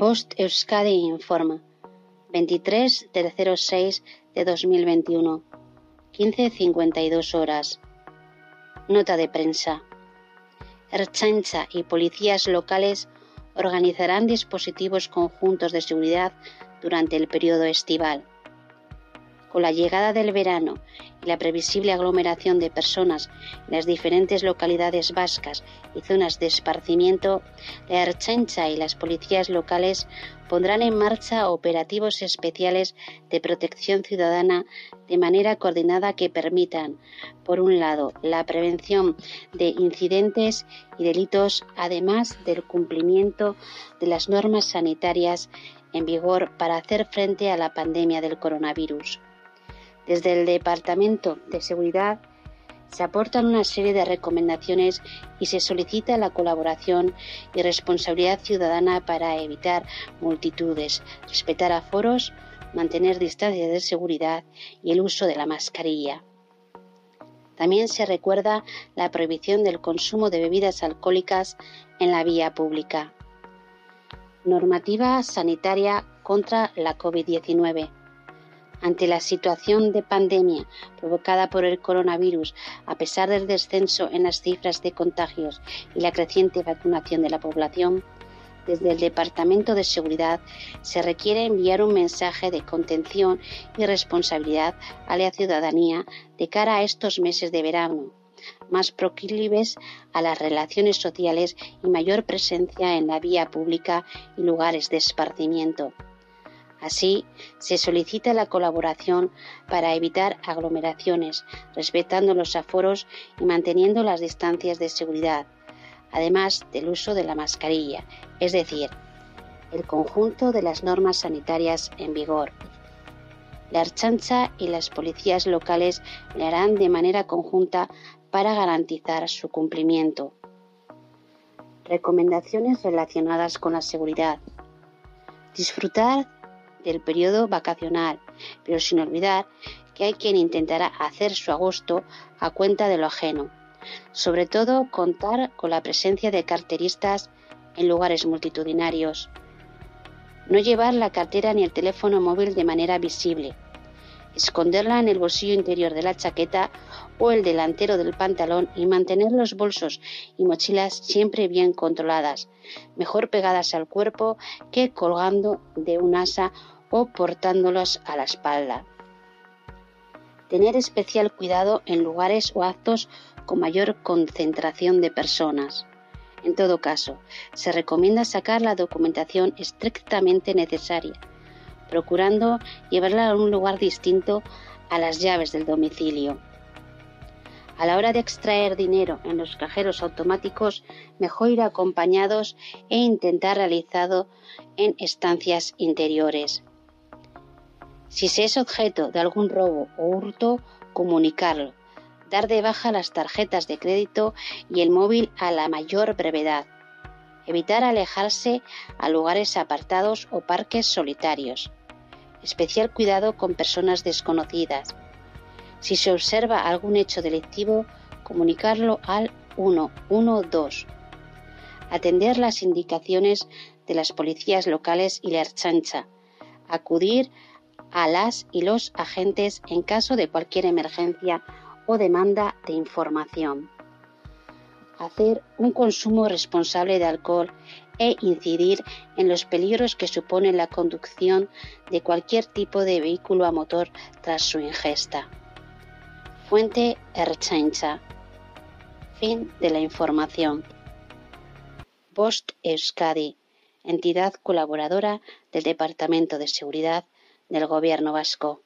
Bost Euskadi informa. 23 del 06 de 2021. 15.52 horas. Nota de prensa. Erchancha y policías locales organizarán dispositivos conjuntos de seguridad durante el periodo estival. Con la llegada del verano la previsible aglomeración de personas en las diferentes localidades vascas y zonas de esparcimiento, la Erchancha y las policías locales pondrán en marcha operativos especiales de protección ciudadana de manera coordinada que permitan, por un lado, la prevención de incidentes y delitos, además del cumplimiento de las normas sanitarias en vigor para hacer frente a la pandemia del coronavirus. Desde el Departamento de Seguridad se aportan una serie de recomendaciones y se solicita la colaboración y responsabilidad ciudadana para evitar multitudes, respetar aforos, mantener distancias de seguridad y el uso de la mascarilla. También se recuerda la prohibición del consumo de bebidas alcohólicas en la vía pública. Normativa sanitaria contra la COVID-19 ante la situación de pandemia provocada por el coronavirus, a pesar del descenso en las cifras de contagios y la creciente vacunación de la población, desde el Departamento de Seguridad se requiere enviar un mensaje de contención y responsabilidad a la ciudadanía de cara a estos meses de verano, más proclives a las relaciones sociales y mayor presencia en la vía pública y lugares de esparcimiento. Así, se solicita la colaboración para evitar aglomeraciones, respetando los aforos y manteniendo las distancias de seguridad, además del uso de la mascarilla, es decir, el conjunto de las normas sanitarias en vigor. La Archancha y las policías locales le harán de manera conjunta para garantizar su cumplimiento. Recomendaciones relacionadas con la seguridad. Disfrutar del periodo vacacional, pero sin olvidar que hay quien intentará hacer su agosto a cuenta de lo ajeno. Sobre todo contar con la presencia de carteristas en lugares multitudinarios. No llevar la cartera ni el teléfono móvil de manera visible. Esconderla en el bolsillo interior de la chaqueta o el delantero del pantalón y mantener los bolsos y mochilas siempre bien controladas, mejor pegadas al cuerpo que colgando de un asa o portándolos a la espalda. Tener especial cuidado en lugares o actos con mayor concentración de personas. En todo caso, se recomienda sacar la documentación estrictamente necesaria, procurando llevarla a un lugar distinto a las llaves del domicilio. A la hora de extraer dinero en los cajeros automáticos, mejor ir acompañados e intentar realizado en estancias interiores. Si se es objeto de algún robo o hurto, comunicarlo. Dar de baja las tarjetas de crédito y el móvil a la mayor brevedad. Evitar alejarse a lugares apartados o parques solitarios. Especial cuidado con personas desconocidas si se observa algún hecho delictivo, comunicarlo al 112. Atender las indicaciones de las policías locales y la archancha. Acudir a las y los agentes en caso de cualquier emergencia o demanda de información. Hacer un consumo responsable de alcohol e incidir en los peligros que supone la conducción de cualquier tipo de vehículo a motor tras su ingesta. Fuente Erchancha. Fin de la información. Post Euskadi, entidad colaboradora del Departamento de Seguridad del Gobierno Vasco.